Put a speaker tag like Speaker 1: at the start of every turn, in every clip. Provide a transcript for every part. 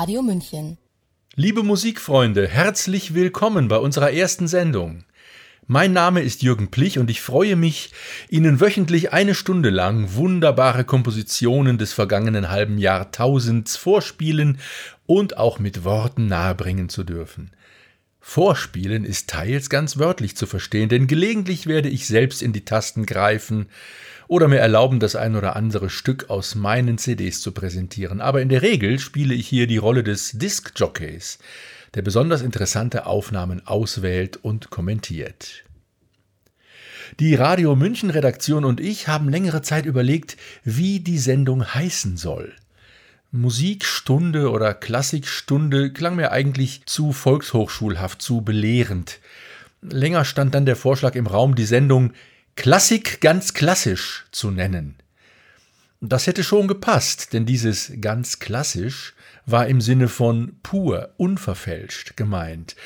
Speaker 1: Radio München.
Speaker 2: Liebe Musikfreunde, herzlich willkommen bei unserer ersten Sendung. Mein Name ist Jürgen Plich und ich freue mich, Ihnen wöchentlich eine Stunde lang wunderbare Kompositionen des vergangenen halben Jahrtausends vorspielen und auch mit Worten nahebringen zu dürfen. Vorspielen ist teils ganz wörtlich zu verstehen, denn gelegentlich werde ich selbst in die Tasten greifen oder mir erlauben, das ein oder andere Stück aus meinen CDs zu präsentieren. Aber in der Regel spiele ich hier die Rolle des Disc-Jockeys, der besonders interessante Aufnahmen auswählt und kommentiert. Die Radio München Redaktion und ich haben längere Zeit überlegt, wie die Sendung heißen soll. Musikstunde oder Klassikstunde klang mir eigentlich zu volkshochschulhaft, zu belehrend. Länger stand dann der Vorschlag im Raum, die Sendung Klassik ganz klassisch zu nennen. Das hätte schon gepasst, denn dieses ganz klassisch war im Sinne von pur, unverfälscht gemeint.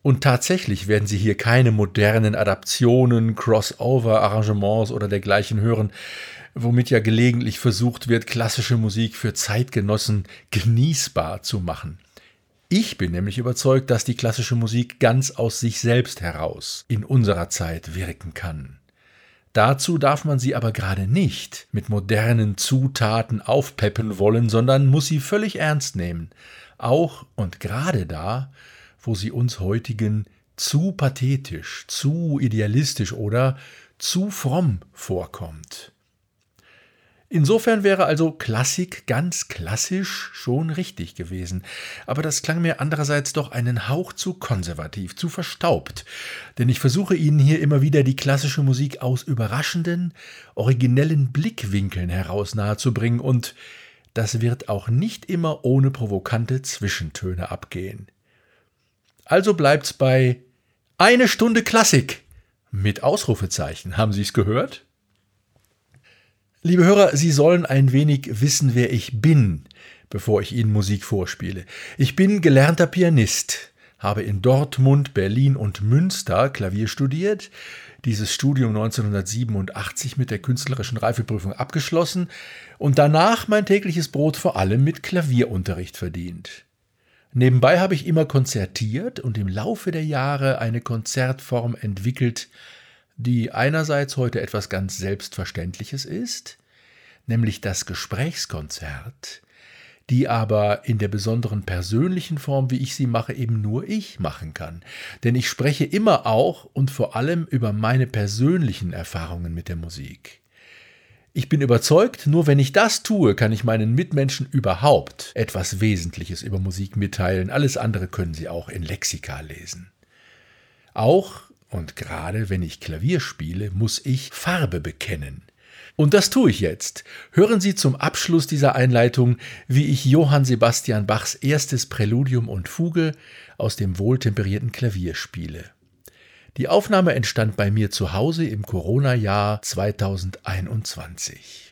Speaker 2: Und tatsächlich werden Sie hier keine modernen Adaptionen, Crossover-Arrangements oder dergleichen hören, womit ja gelegentlich versucht wird, klassische Musik für Zeitgenossen genießbar zu machen. Ich bin nämlich überzeugt, dass die klassische Musik ganz aus sich selbst heraus in unserer Zeit wirken kann. Dazu darf man sie aber gerade nicht mit modernen Zutaten aufpeppen wollen, sondern muss sie völlig ernst nehmen, auch und gerade da, wo sie uns heutigen zu pathetisch, zu idealistisch oder zu fromm vorkommt. Insofern wäre also Klassik ganz klassisch schon richtig gewesen, aber das klang mir andererseits doch einen Hauch zu konservativ, zu verstaubt, denn ich versuche Ihnen hier immer wieder die klassische Musik aus überraschenden, originellen Blickwinkeln heraus nahezubringen und das wird auch nicht immer ohne provokante Zwischentöne abgehen. Also bleibt's bei eine Stunde Klassik mit Ausrufezeichen. Haben Sie es gehört? Liebe Hörer, Sie sollen ein wenig wissen, wer ich bin, bevor ich Ihnen Musik vorspiele. Ich bin gelernter Pianist, habe in Dortmund, Berlin und Münster Klavier studiert, dieses Studium 1987 mit der künstlerischen Reifeprüfung abgeschlossen und danach mein tägliches Brot vor allem mit Klavierunterricht verdient. Nebenbei habe ich immer konzertiert und im Laufe der Jahre eine Konzertform entwickelt, die einerseits heute etwas ganz Selbstverständliches ist, nämlich das Gesprächskonzert, die aber in der besonderen persönlichen Form, wie ich sie mache, eben nur ich machen kann. Denn ich spreche immer auch und vor allem über meine persönlichen Erfahrungen mit der Musik. Ich bin überzeugt, nur wenn ich das tue, kann ich meinen Mitmenschen überhaupt etwas Wesentliches über Musik mitteilen. Alles andere können sie auch in Lexika lesen. Auch und gerade wenn ich Klavier spiele, muss ich Farbe bekennen. Und das tue ich jetzt. Hören Sie zum Abschluss dieser Einleitung, wie ich Johann Sebastian Bachs erstes Präludium und Fuge aus dem wohltemperierten Klavier spiele. Die Aufnahme entstand bei mir zu Hause im Corona-Jahr 2021.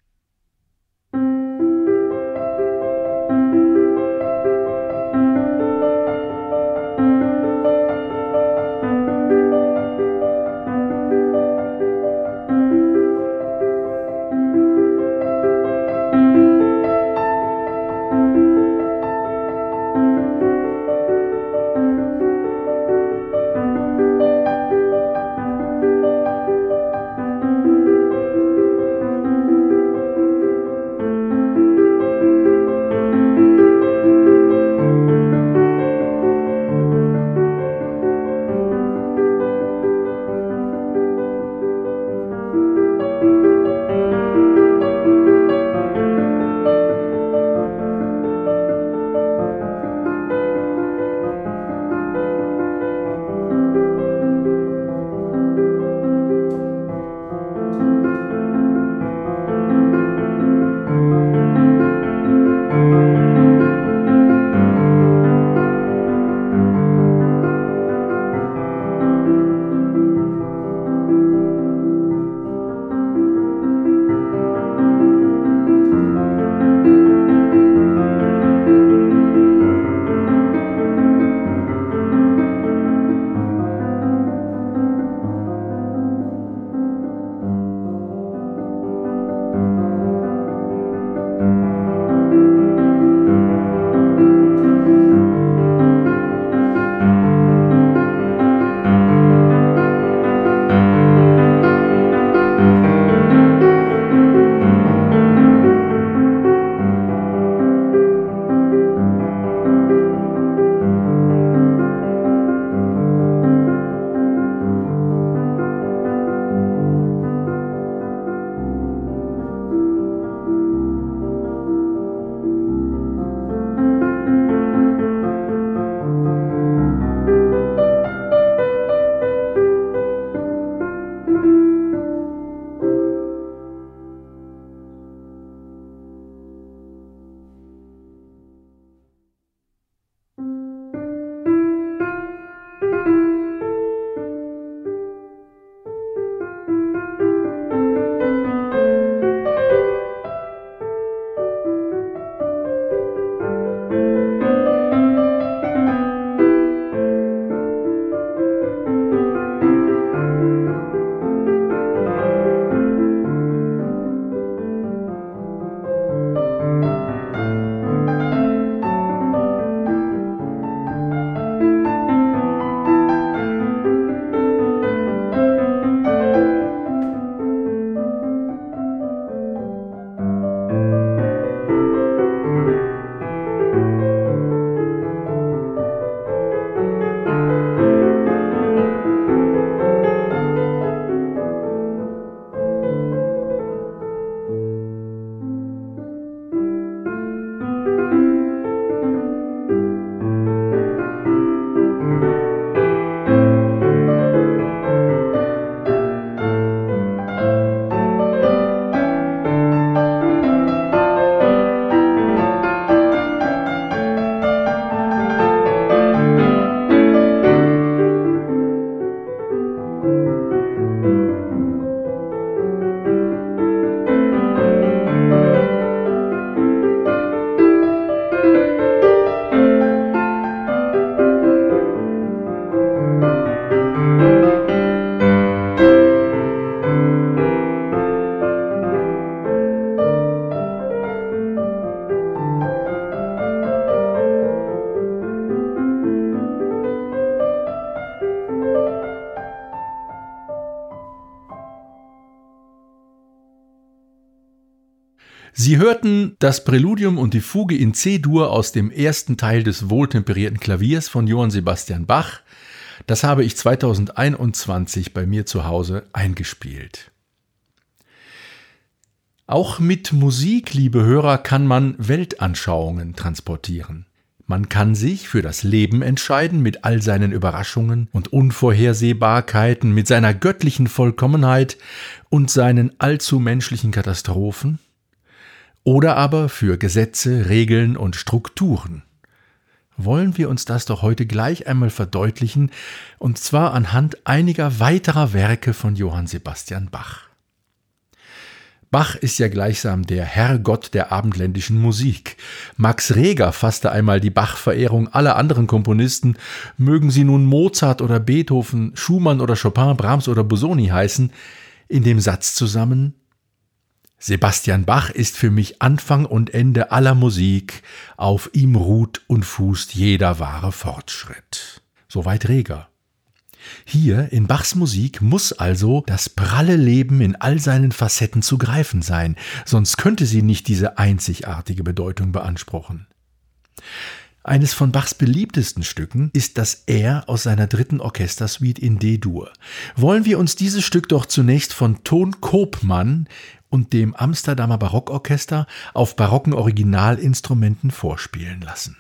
Speaker 2: hörten das Präludium und die Fuge in C-Dur aus dem ersten Teil des wohltemperierten Klaviers von Johann Sebastian Bach. Das habe ich 2021 bei mir zu Hause eingespielt. Auch mit Musik, liebe Hörer, kann man Weltanschauungen transportieren. Man kann sich für das Leben entscheiden mit all seinen Überraschungen und Unvorhersehbarkeiten, mit seiner göttlichen Vollkommenheit und seinen allzu menschlichen Katastrophen, oder aber für Gesetze, Regeln und Strukturen. Wollen wir uns das doch heute gleich einmal verdeutlichen, und zwar anhand einiger weiterer Werke von Johann Sebastian Bach. Bach ist ja gleichsam der Herrgott der abendländischen Musik. Max Reger fasste einmal die Bach-Verehrung aller anderen Komponisten, mögen sie nun Mozart oder Beethoven, Schumann oder Chopin, Brahms oder Busoni heißen, in dem Satz zusammen Sebastian Bach ist für mich Anfang und Ende aller Musik, auf ihm ruht und fußt jeder wahre Fortschritt. Soweit Reger. Hier in Bachs Musik muss also das pralle Leben in all seinen Facetten zu greifen sein, sonst könnte sie nicht diese einzigartige Bedeutung beanspruchen. Eines von Bachs beliebtesten Stücken ist das R aus seiner dritten Orchestersuite in D-Dur. Wollen wir uns dieses Stück doch zunächst von Ton Koopmann und dem Amsterdamer Barockorchester auf barocken Originalinstrumenten vorspielen lassen.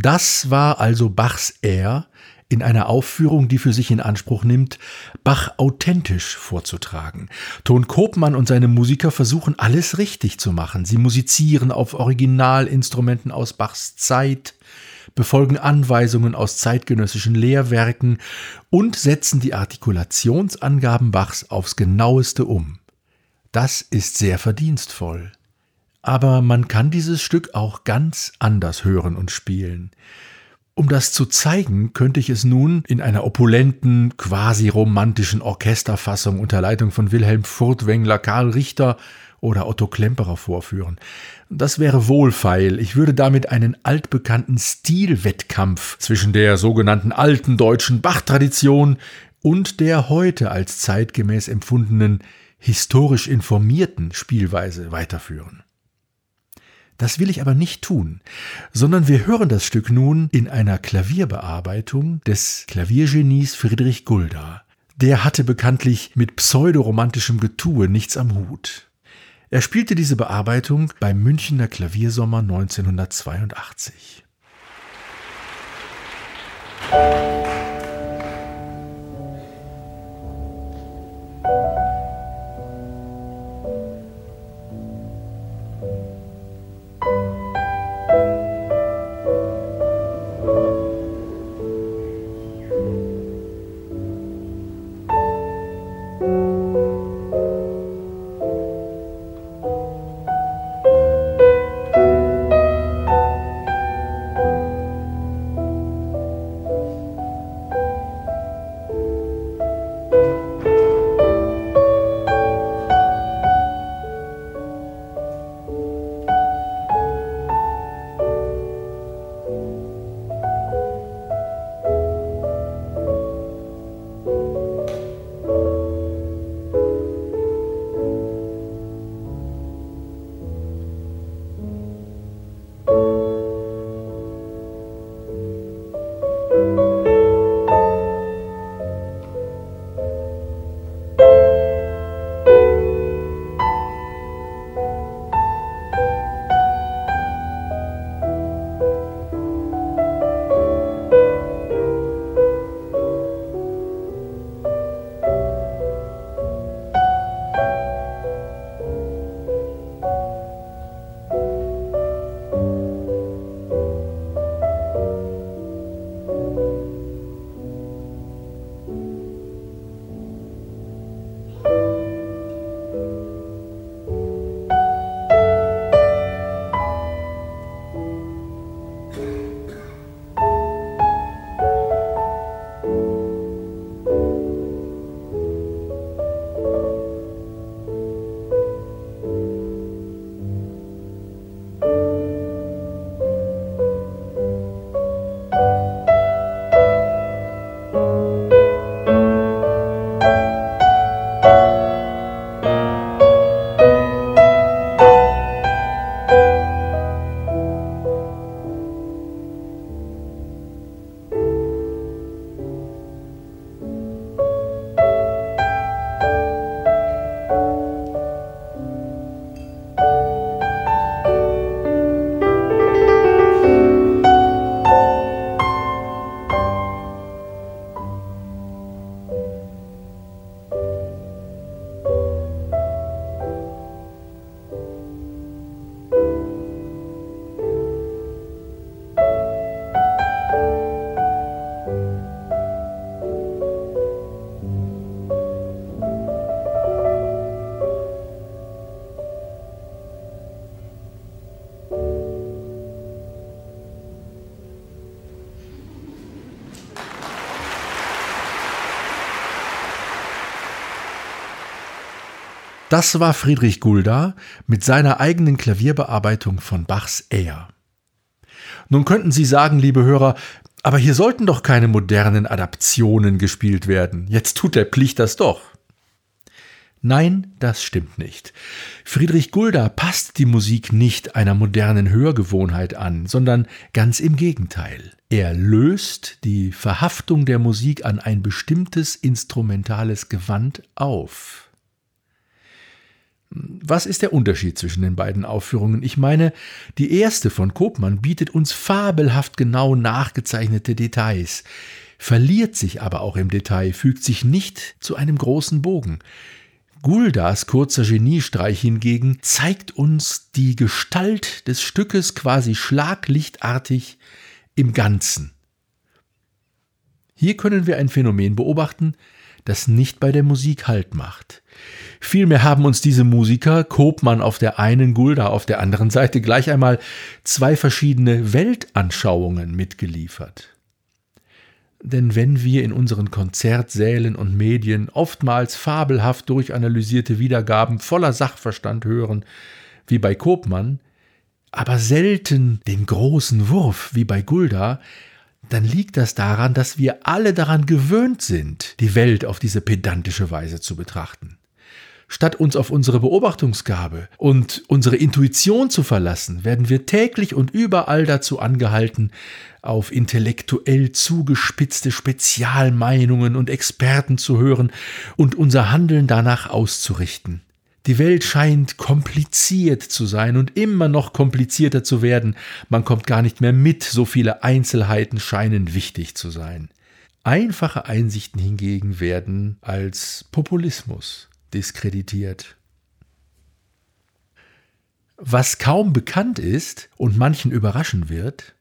Speaker 2: Das war also Bachs Air in einer Aufführung, die für sich in Anspruch nimmt, Bach authentisch vorzutragen. Ton Kopmann und seine Musiker versuchen alles richtig zu machen. Sie musizieren auf Originalinstrumenten aus Bachs Zeit, befolgen Anweisungen aus zeitgenössischen Lehrwerken und setzen die Artikulationsangaben Bachs aufs genaueste um. Das ist sehr verdienstvoll. Aber man kann dieses Stück auch ganz anders hören und spielen. Um das zu zeigen, könnte ich es nun in einer opulenten, quasi romantischen Orchesterfassung unter Leitung von Wilhelm Furtwängler, Karl Richter oder Otto Klemperer vorführen. Das wäre wohlfeil. Ich würde damit einen altbekannten Stilwettkampf zwischen der sogenannten alten deutschen Bach-Tradition und der heute als zeitgemäß empfundenen historisch informierten Spielweise weiterführen. Das will ich aber nicht tun, sondern wir hören das Stück nun in einer Klavierbearbeitung des Klaviergenies Friedrich Gulda. Der hatte bekanntlich mit pseudoromantischem Getue nichts am Hut. Er spielte diese Bearbeitung beim Münchner Klaviersommer 1982. Das war Friedrich Gulda mit seiner eigenen Klavierbearbeitung von Bachs Air. Nun könnten Sie sagen, liebe Hörer, aber hier sollten doch keine modernen Adaptionen gespielt werden. Jetzt tut der Pflicht das doch. Nein, das stimmt nicht. Friedrich Gulda passt die Musik nicht einer modernen Hörgewohnheit an, sondern ganz im Gegenteil. Er löst die Verhaftung der Musik an ein bestimmtes instrumentales Gewand auf. Was ist der Unterschied zwischen den beiden Aufführungen? Ich meine, die erste von Kopmann bietet uns fabelhaft genau nachgezeichnete Details, verliert sich aber auch im Detail, fügt sich nicht zu einem großen Bogen. Guldas kurzer Geniestreich hingegen zeigt uns die Gestalt des Stückes quasi schlaglichtartig im Ganzen. Hier können wir ein Phänomen beobachten, das nicht bei der Musik Halt macht. Vielmehr haben uns diese Musiker, Kopmann auf der einen, Gulda auf der anderen Seite, gleich einmal zwei verschiedene Weltanschauungen mitgeliefert. Denn wenn wir in unseren Konzertsälen und Medien oftmals fabelhaft durchanalysierte Wiedergaben voller Sachverstand hören, wie bei Kopmann, aber selten den großen Wurf wie bei Gulda, dann liegt das daran, dass wir alle daran gewöhnt sind, die Welt auf diese pedantische Weise zu betrachten. Statt uns auf unsere Beobachtungsgabe und unsere Intuition zu verlassen, werden wir täglich und überall dazu angehalten, auf intellektuell zugespitzte Spezialmeinungen und Experten zu hören und unser Handeln danach auszurichten. Die Welt scheint kompliziert zu sein und immer noch komplizierter zu werden. Man kommt gar nicht mehr mit, so viele Einzelheiten scheinen wichtig zu sein. Einfache Einsichten hingegen werden als Populismus diskreditiert. Was kaum bekannt ist und manchen überraschen wird,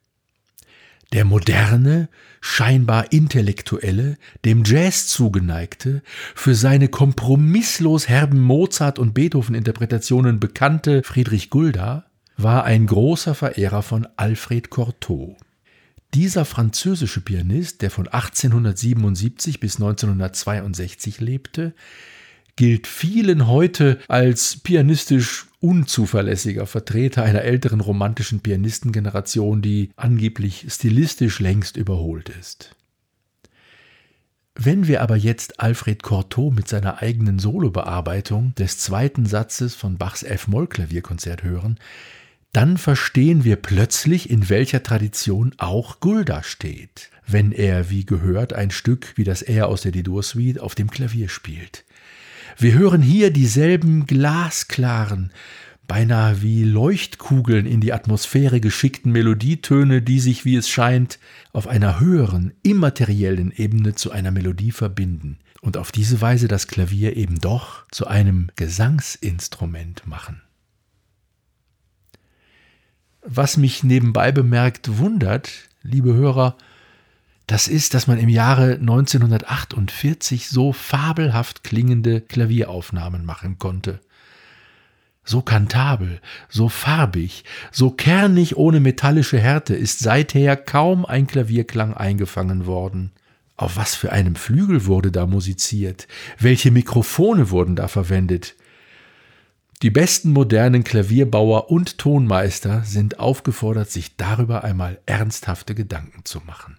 Speaker 2: der moderne, scheinbar intellektuelle, dem Jazz zugeneigte, für seine kompromisslos herben Mozart- und Beethoven-Interpretationen bekannte Friedrich Gulda war ein großer Verehrer von Alfred Cortot. Dieser französische Pianist, der von 1877 bis 1962 lebte, gilt vielen heute als pianistisch unzuverlässiger Vertreter einer älteren romantischen Pianistengeneration, die angeblich stilistisch längst überholt ist. Wenn wir aber jetzt Alfred Cortot mit seiner eigenen Solobearbeitung des zweiten Satzes von Bachs F-Moll-Klavierkonzert hören, dann verstehen wir plötzlich, in welcher Tradition auch Gulda steht, wenn er, wie gehört, ein Stück wie das Er aus der Didur-Suite auf dem Klavier spielt. Wir hören hier dieselben glasklaren, beinahe wie Leuchtkugeln in die Atmosphäre geschickten Melodietöne, die sich, wie es scheint, auf einer höheren, immateriellen Ebene zu einer Melodie verbinden und auf diese Weise das Klavier eben doch zu einem Gesangsinstrument machen. Was mich nebenbei bemerkt wundert, liebe Hörer, das ist, dass man im Jahre 1948 so fabelhaft klingende Klavieraufnahmen machen konnte. So kantabel, so farbig, so kernig ohne metallische Härte ist seither kaum ein Klavierklang eingefangen worden. Auf was für einem Flügel wurde da musiziert? Welche Mikrofone wurden da verwendet? Die besten modernen Klavierbauer und Tonmeister sind aufgefordert, sich darüber einmal ernsthafte Gedanken zu machen.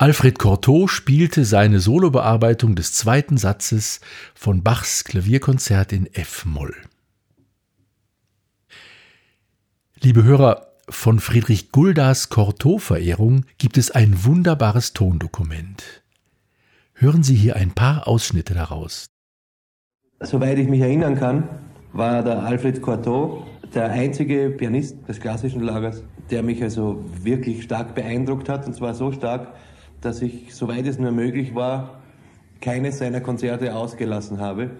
Speaker 2: Alfred Cortot spielte seine Solobearbeitung des zweiten Satzes von Bachs Klavierkonzert in F-Moll. Liebe Hörer, von Friedrich Guldas Cortot-Verehrung gibt es ein wunderbares Tondokument. Hören Sie hier ein paar Ausschnitte daraus.
Speaker 3: Soweit ich mich erinnern kann, war der Alfred Cortot der einzige Pianist des klassischen Lagers, der mich also wirklich stark beeindruckt hat. Und zwar so stark, dass ich, soweit es nur möglich war, keines seiner Konzerte ausgelassen habe.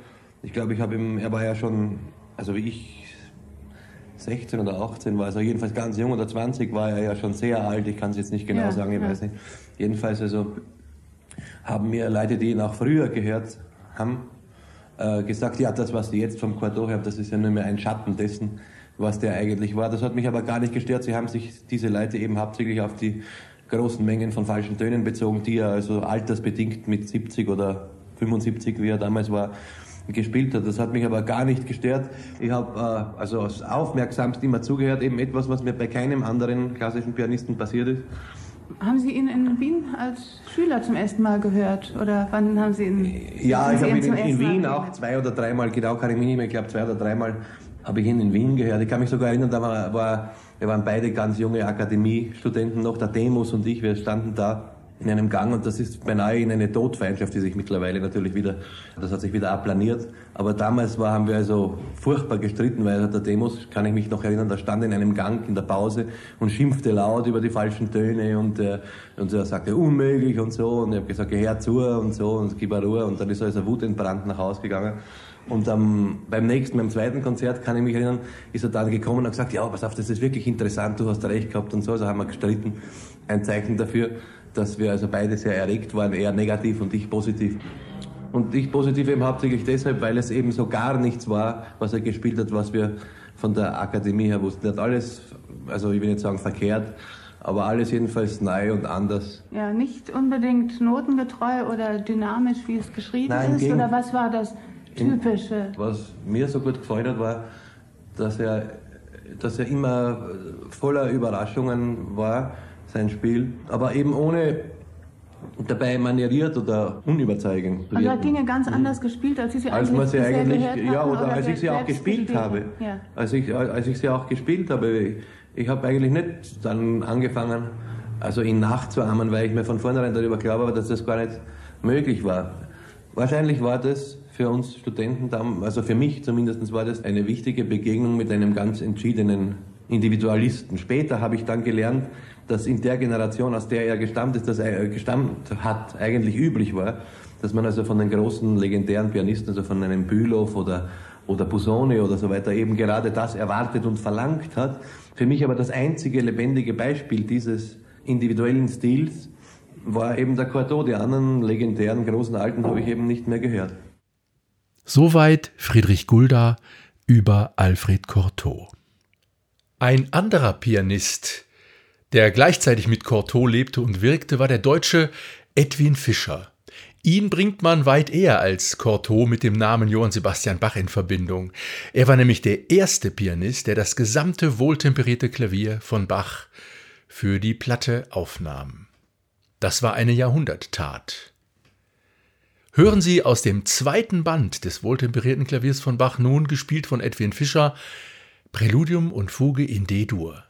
Speaker 3: Ich glaube, ich habe ihm, er war ja schon, also wie ich 16 oder 18 war, also jedenfalls ganz jung oder 20 war er ja schon sehr alt, ich kann es jetzt nicht genau ja, sagen, ich ja. weiß nicht. Jedenfalls also haben mir Leute, die ihn auch früher gehört haben, äh, gesagt, ja, das, was die jetzt vom Cordo haben, das ist ja nur mehr ein Schatten dessen, was der eigentlich war. Das hat mich aber gar nicht gestört. Sie haben sich diese Leute eben hauptsächlich auf die großen Mengen von falschen Tönen bezogen, die er also altersbedingt mit 70 oder 75, wie er damals war, gespielt hat. Das hat mich aber gar nicht gestört. Ich habe äh, also aufmerksamst immer zugehört, eben etwas, was mir bei keinem anderen klassischen Pianisten passiert ist.
Speaker 4: Haben Sie ihn in Wien als Schüler zum ersten Mal gehört? Oder wann haben Sie ihn?
Speaker 3: Ja, ich habe ihn in, in Wien auch zwei oder dreimal, genau kann ich mich nicht mehr, ich glaube zwei oder dreimal habe ich ihn in Wien gehört. Ich kann mich sogar erinnern, da war, war, wir waren beide ganz junge Akademiestudenten noch, der Demos und ich, wir standen da in einem Gang und das ist beinahe in eine Todfeindschaft, die sich mittlerweile natürlich wieder, das hat sich wieder aplaniert. Aber damals war, haben wir also furchtbar gestritten, weil der Demos, kann ich mich noch erinnern, da stand in einem Gang in der Pause und schimpfte laut über die falschen Töne und, äh, und er sagte unmöglich und so und ich habe gesagt, geh her zu und so und gib Ruhe und dann ist also wutentbrannt nach Hause gegangen. Und ähm, beim nächsten, beim zweiten Konzert, kann ich mich erinnern, ist er dann gekommen und gesagt, ja, pass auf, das ist wirklich interessant, du hast recht gehabt und so. Also haben wir gestritten. Ein Zeichen dafür, dass wir also beide sehr erregt waren, er negativ und ich positiv. Und ich positiv eben hauptsächlich deshalb, weil es eben so gar nichts war, was er gespielt hat, was wir von der Akademie her wussten. Er hat alles, also ich will nicht sagen verkehrt, aber alles jedenfalls neu und anders.
Speaker 4: Ja, nicht unbedingt notengetreu oder dynamisch, wie es geschrieben Nein, ist, oder was war das Typische?
Speaker 3: Was mir so gut gefallen hat, war, dass er, dass er immer voller Überraschungen war sein Spiel, aber eben ohne dabei manieriert oder unüberzeugend.
Speaker 4: Also er hat Dinge ganz mhm. anders gespielt, als ich sie
Speaker 3: als man sie eigentlich, ja, oder, oder als ich sie auch gespielt habe. Ja. Als, ich, als ich sie auch gespielt habe. Ich, ich habe eigentlich nicht dann angefangen, also ihn nachzuahmen, weil ich mir von vornherein darüber klar war, dass das gar nicht möglich war. Wahrscheinlich war das für uns Studenten, also für mich zumindest war das eine wichtige Begegnung mit einem ganz entschiedenen Individualisten. Später habe ich dann gelernt, dass in der Generation, aus der er gestammt ist, das er gestammt hat, eigentlich üblich war, dass man also von den großen legendären Pianisten, also von einem Bülow oder oder Busoni oder so weiter eben gerade das erwartet und verlangt hat. Für mich aber das einzige lebendige Beispiel dieses individuellen Stils war eben der Cortot. Die anderen legendären großen Alten habe ich eben nicht mehr gehört.
Speaker 2: Soweit Friedrich Gulda über Alfred Cortot. Ein anderer Pianist, der gleichzeitig mit Cortot lebte und wirkte, war der Deutsche Edwin Fischer. Ihn bringt man weit eher als Cortot mit dem Namen Johann Sebastian Bach in Verbindung. Er war nämlich der erste Pianist, der das gesamte wohltemperierte Klavier von Bach für die Platte aufnahm. Das war eine Jahrhunderttat. Hören Sie aus dem zweiten Band des wohltemperierten Klaviers von Bach nun, gespielt von Edwin Fischer, Präludium und Fuge in D-Dur.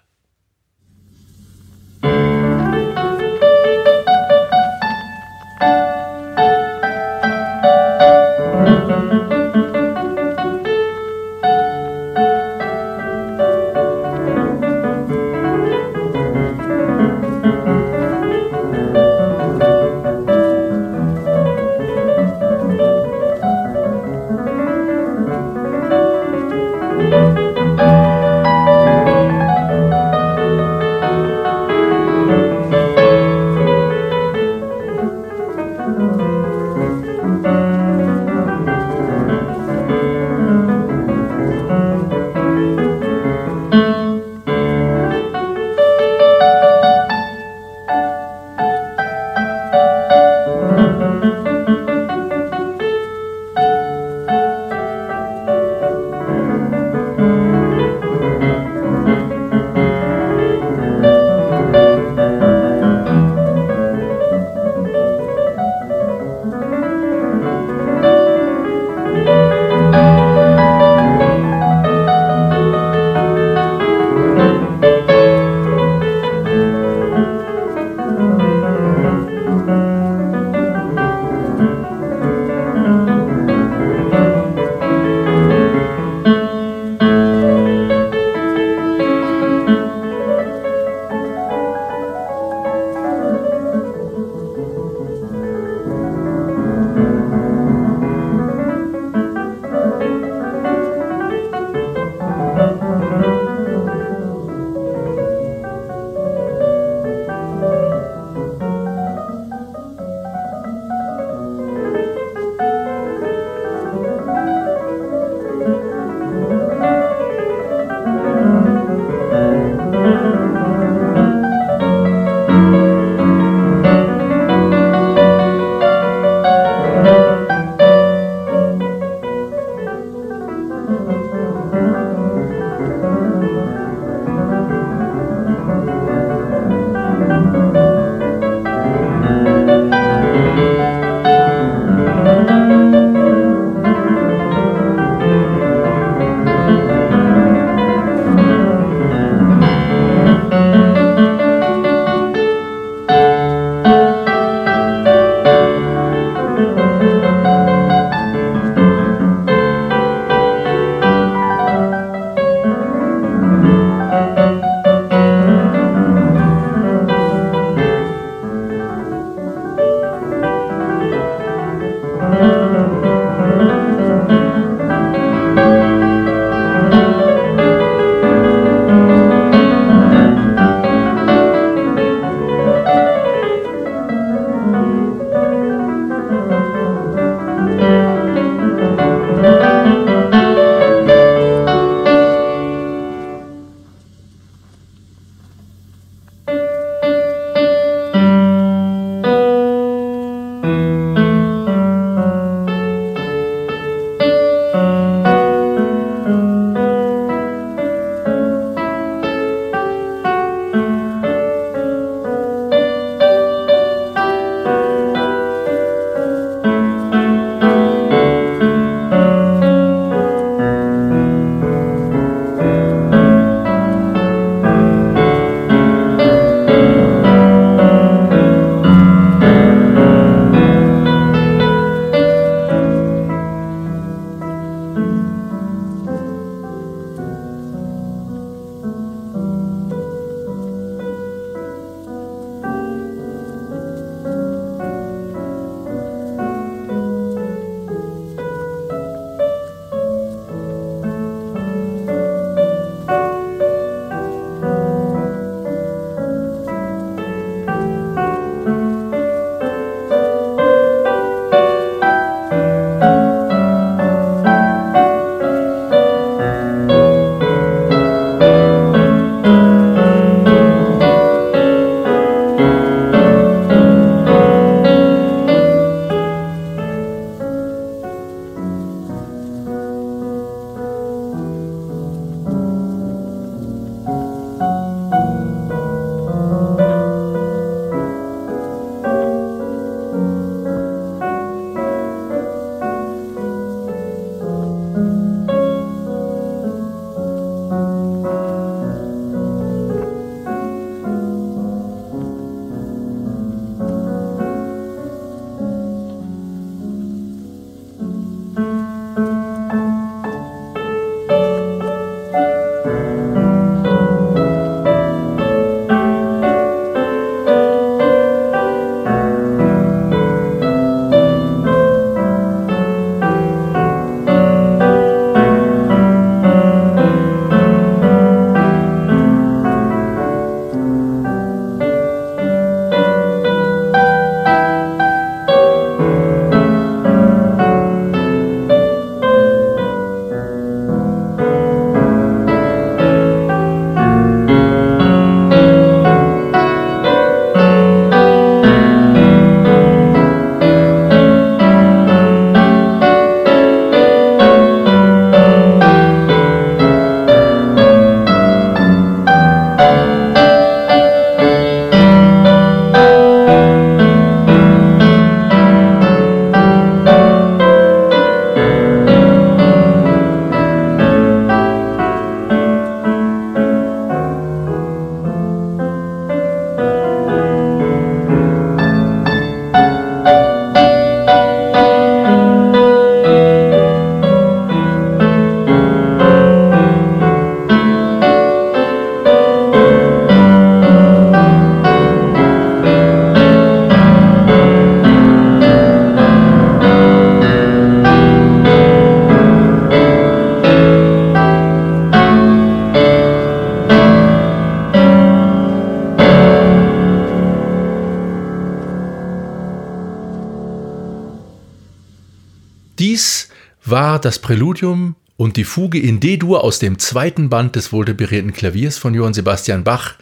Speaker 2: Das Präludium und die Fuge in D-Dur aus dem zweiten Band des wohltemperierten Klaviers von Johann Sebastian Bach,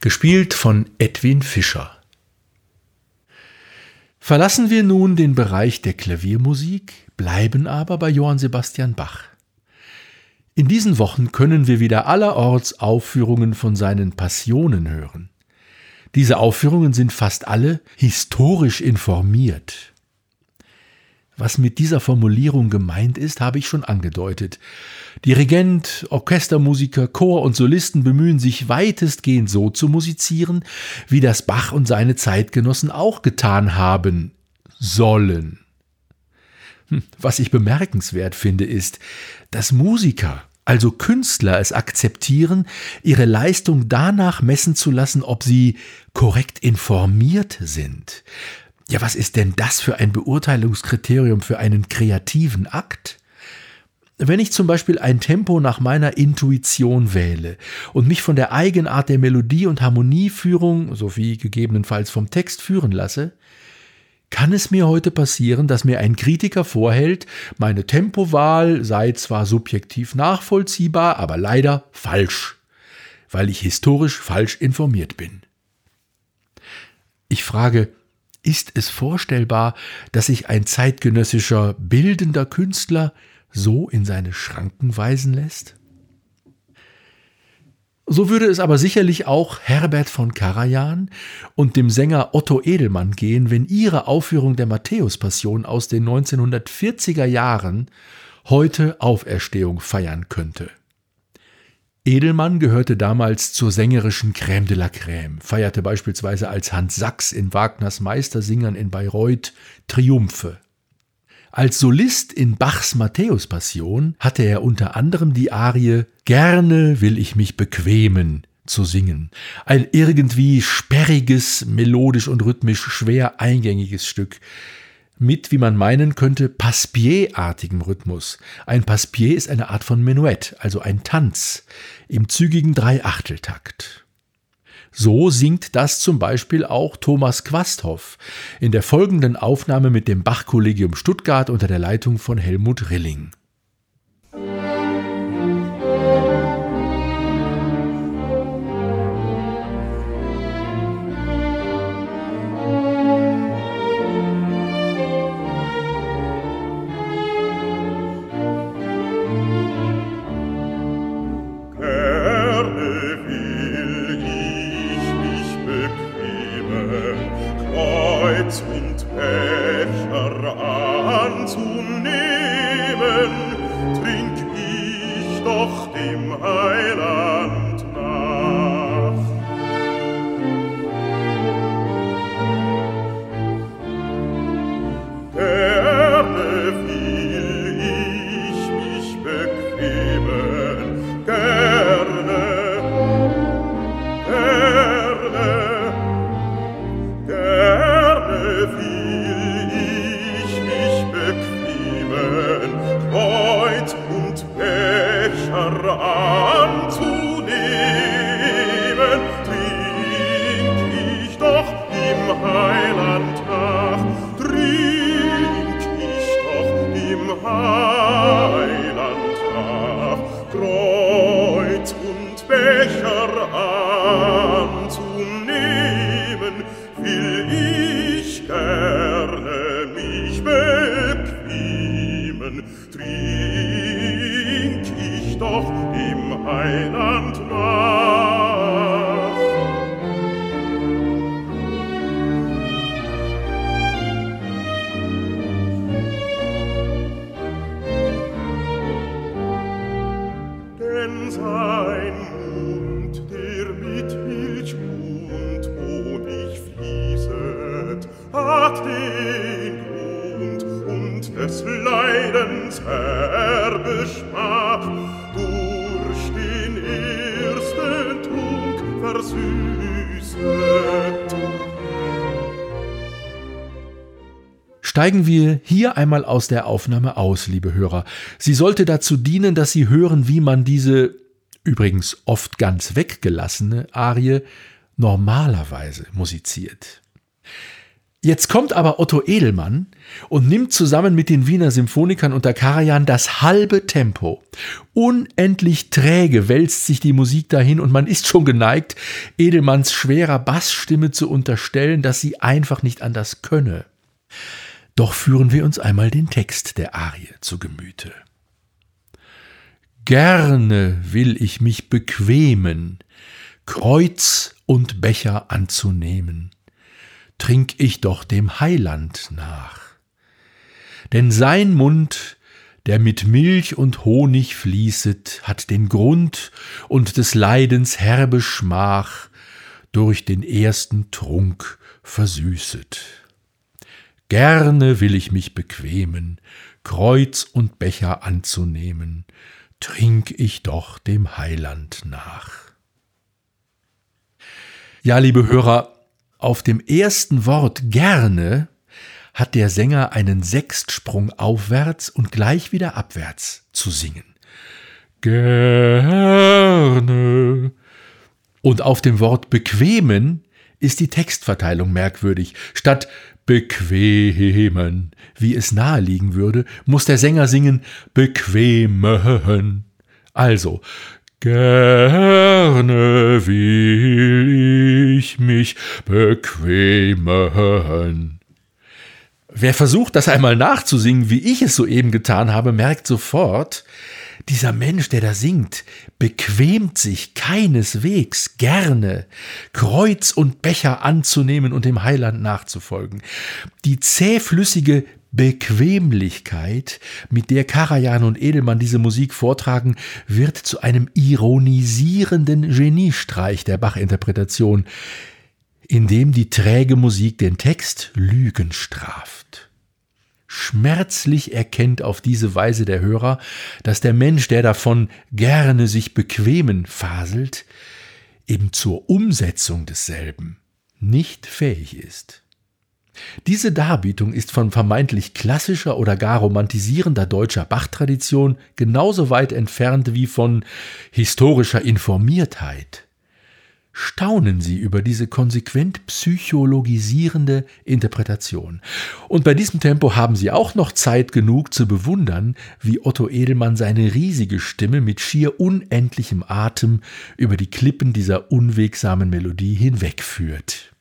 Speaker 2: gespielt von Edwin Fischer. Verlassen wir nun den Bereich der Klaviermusik, bleiben aber bei Johann Sebastian Bach. In diesen Wochen können wir wieder allerorts Aufführungen von seinen Passionen hören. Diese Aufführungen sind fast alle historisch informiert. Was mit dieser Formulierung gemeint ist, habe ich schon angedeutet. Dirigent, Orchestermusiker, Chor und Solisten bemühen sich weitestgehend so zu musizieren, wie das Bach und seine Zeitgenossen auch getan haben sollen. Hm, was ich bemerkenswert finde, ist, dass Musiker, also Künstler, es akzeptieren, ihre Leistung danach messen zu lassen, ob sie korrekt informiert sind. Ja, was ist denn das für ein Beurteilungskriterium für einen kreativen Akt? Wenn ich zum Beispiel ein Tempo nach meiner Intuition wähle und mich von der Eigenart der Melodie und Harmonieführung sowie gegebenenfalls vom Text führen lasse, kann es mir heute passieren, dass mir ein Kritiker vorhält, meine Tempowahl sei zwar subjektiv nachvollziehbar, aber leider falsch, weil ich historisch falsch informiert bin. Ich frage, ist es vorstellbar, dass sich ein zeitgenössischer bildender Künstler so in seine Schranken weisen lässt? So würde es aber sicherlich auch Herbert von Karajan und dem Sänger Otto Edelmann gehen, wenn ihre Aufführung der Matthäus-Passion aus den 1940er Jahren heute Auferstehung feiern könnte. Edelmann gehörte damals zur sängerischen Crème de la Crème, feierte beispielsweise als Hans Sachs in Wagners Meistersingern in Bayreuth Triumphe. Als Solist in Bachs Matthäus-Passion hatte er unter anderem die Arie Gerne will ich mich bequemen zu singen. Ein irgendwie sperriges, melodisch und rhythmisch schwer eingängiges Stück, mit, wie man meinen könnte, Passepied-artigem Rhythmus. Ein Passepied ist eine Art von Menuett, also ein Tanz im zügigen Dreiachteltakt. So singt das zum Beispiel auch Thomas Quasthoff in der folgenden Aufnahme mit dem Bach-Kollegium Stuttgart unter der Leitung von Helmut Rilling. Steigen wir hier einmal aus der Aufnahme aus, liebe Hörer. Sie sollte dazu dienen, dass Sie hören, wie man diese übrigens oft ganz weggelassene Arie normalerweise musiziert. Jetzt kommt aber Otto Edelmann und nimmt zusammen mit den Wiener Symphonikern unter Karajan das halbe Tempo. Unendlich träge wälzt sich die Musik dahin und man ist schon geneigt, Edelmanns schwerer Bassstimme zu unterstellen, dass sie einfach nicht anders könne. Doch führen wir uns einmal den Text der Arie zu Gemüte. Gerne will ich mich bequemen, Kreuz und Becher anzunehmen trink ich doch dem Heiland nach. Denn sein Mund, der mit Milch und Honig fließet, hat den Grund und des Leidens herbe Schmach durch den ersten Trunk versüßet. Gerne will ich mich bequemen, Kreuz und Becher anzunehmen, trink ich doch dem Heiland nach. Ja, liebe Hörer, auf dem ersten Wort gerne hat der Sänger einen Sechstsprung aufwärts und gleich wieder abwärts zu singen. Gerne. Und auf dem Wort bequemen ist die Textverteilung merkwürdig. Statt bequemen, wie es naheliegen würde, muss der Sänger singen bequemen. Also Gerne will ich mich bequemen. Wer versucht, das einmal nachzusingen, wie ich es soeben getan habe, merkt sofort, dieser Mensch, der da singt, bequemt sich keineswegs gerne, Kreuz und Becher anzunehmen und dem Heiland nachzufolgen. Die zähflüssige Bequemlichkeit, mit der Karajan und Edelmann diese Musik vortragen, wird zu einem ironisierenden Geniestreich der Bach-Interpretation, in dem die träge Musik den Text Lügen straft. Schmerzlich erkennt auf diese Weise der Hörer, dass der Mensch, der davon gerne sich bequemen faselt, eben zur Umsetzung desselben nicht fähig ist. Diese Darbietung ist von vermeintlich klassischer oder gar romantisierender deutscher Bach-Tradition genauso weit entfernt wie von historischer Informiertheit. Staunen Sie über diese konsequent psychologisierende Interpretation. Und bei diesem Tempo haben Sie auch noch Zeit genug zu bewundern, wie Otto Edelmann seine riesige Stimme mit schier unendlichem Atem über die Klippen dieser unwegsamen Melodie hinwegführt.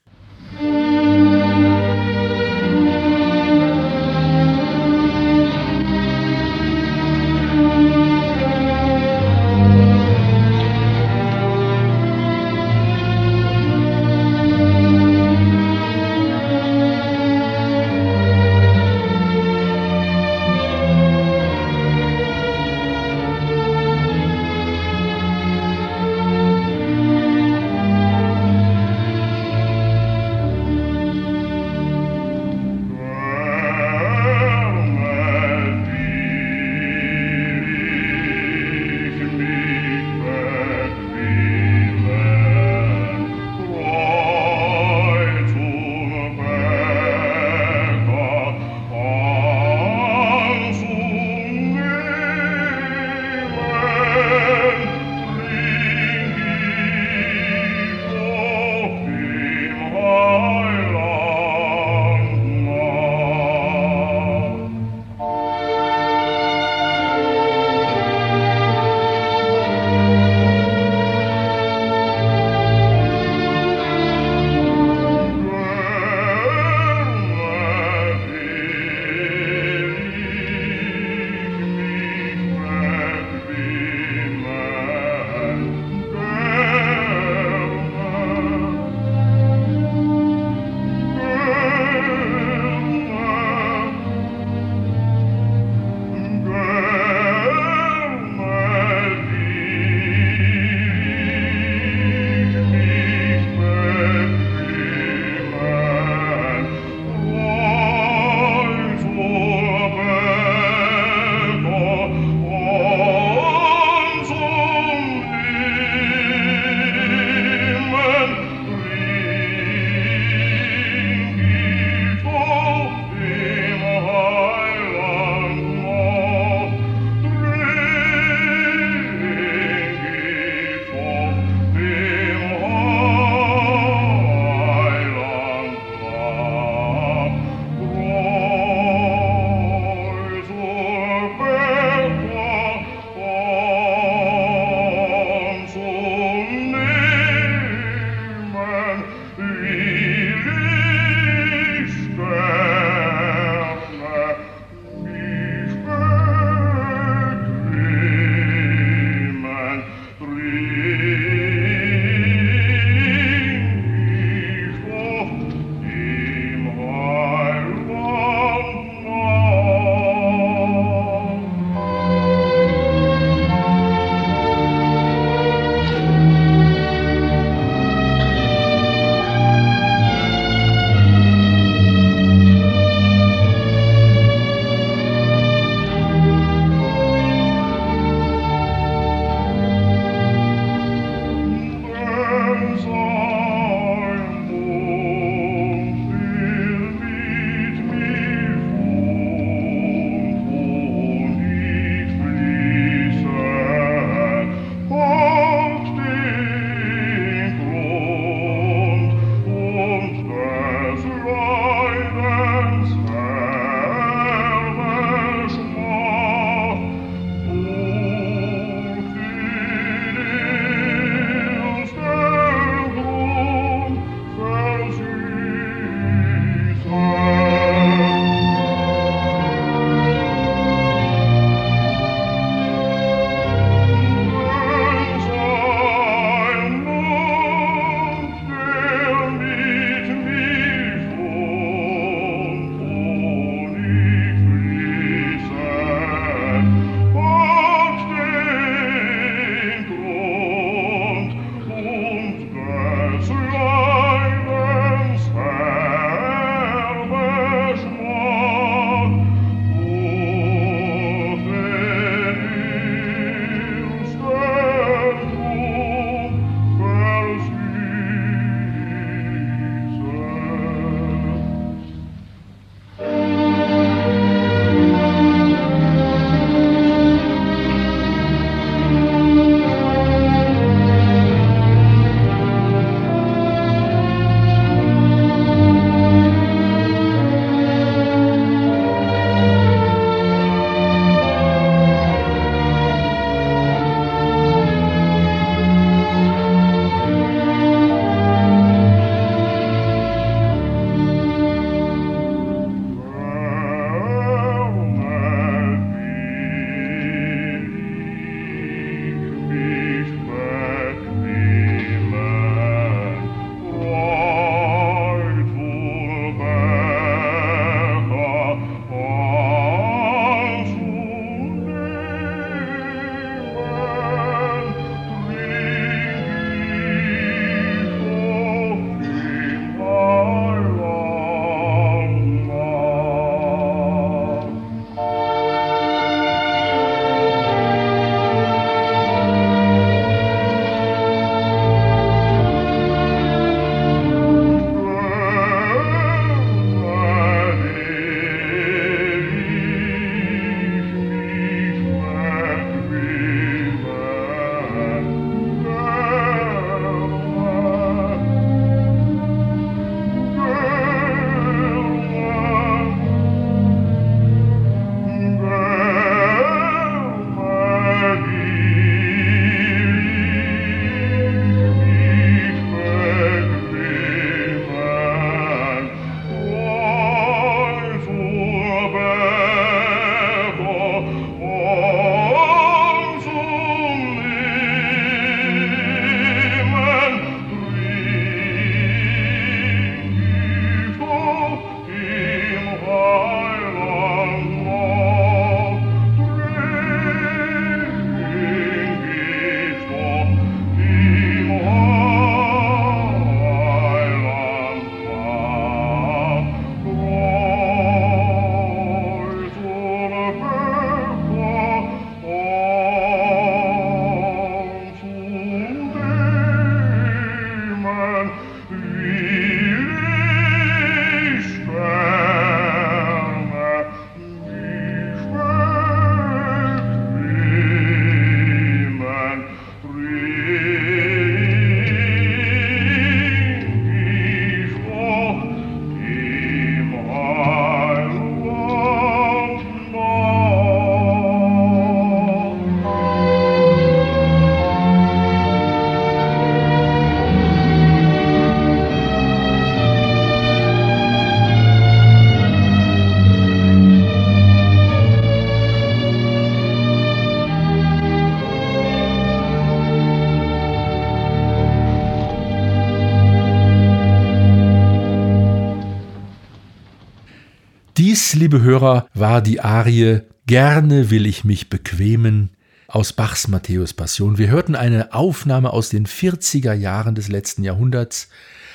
Speaker 2: Dies, liebe Hörer, war die Arie Gerne will ich mich bequemen aus Bachs Matthäus Passion. Wir hörten eine Aufnahme aus den 40er Jahren des letzten Jahrhunderts.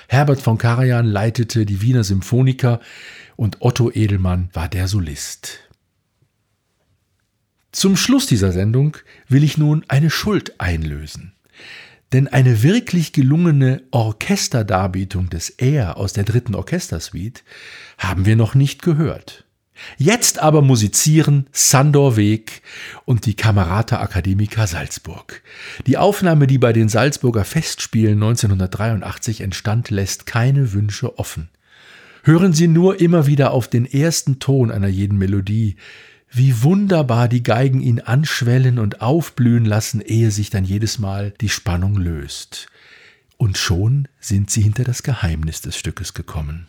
Speaker 2: Herbert von Karajan leitete die Wiener Symphoniker und Otto Edelmann war der Solist. Zum Schluss dieser Sendung will ich nun eine Schuld einlösen. Denn eine wirklich gelungene Orchesterdarbietung des Air aus der dritten Orchestersuite haben wir noch nicht gehört. Jetzt aber musizieren Sandor Weg und die Camerata Academica Salzburg. Die Aufnahme, die bei den Salzburger Festspielen 1983 entstand, lässt keine Wünsche offen. Hören Sie nur immer wieder auf den ersten Ton einer jeden Melodie, wie wunderbar die Geigen ihn anschwellen und aufblühen lassen, ehe sich dann jedes Mal die Spannung löst. Und schon sind sie hinter das Geheimnis des Stückes gekommen.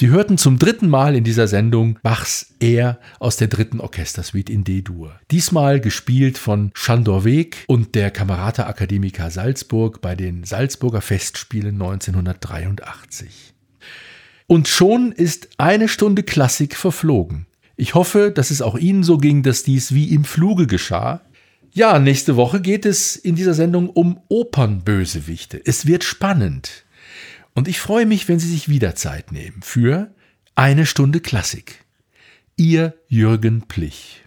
Speaker 2: Sie hörten zum dritten Mal in dieser Sendung Bachs Er aus der dritten Orchestersuite in D-Dur. Diesmal gespielt von Schandor Weg und der Kamerata Akademiker Salzburg bei den Salzburger Festspielen 1983. Und schon ist eine Stunde Klassik verflogen. Ich hoffe, dass es auch Ihnen so ging, dass dies wie im Fluge geschah. Ja, nächste Woche geht es in dieser Sendung um Opernbösewichte. Es wird spannend. Und ich freue mich, wenn Sie sich wieder Zeit nehmen für eine Stunde Klassik. Ihr Jürgen Plich.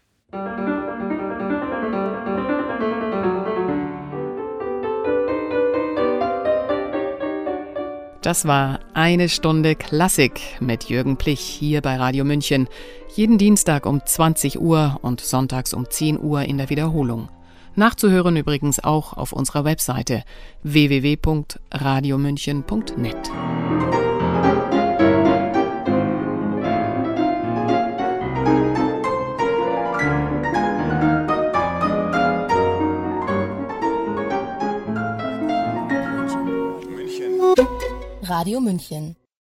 Speaker 5: Das war eine Stunde Klassik mit Jürgen Plich hier bei Radio München. Jeden Dienstag um 20 Uhr und sonntags um 10 Uhr in der Wiederholung. Nachzuhören übrigens auch auf unserer Webseite www.radiomünchen.net.
Speaker 1: Radio München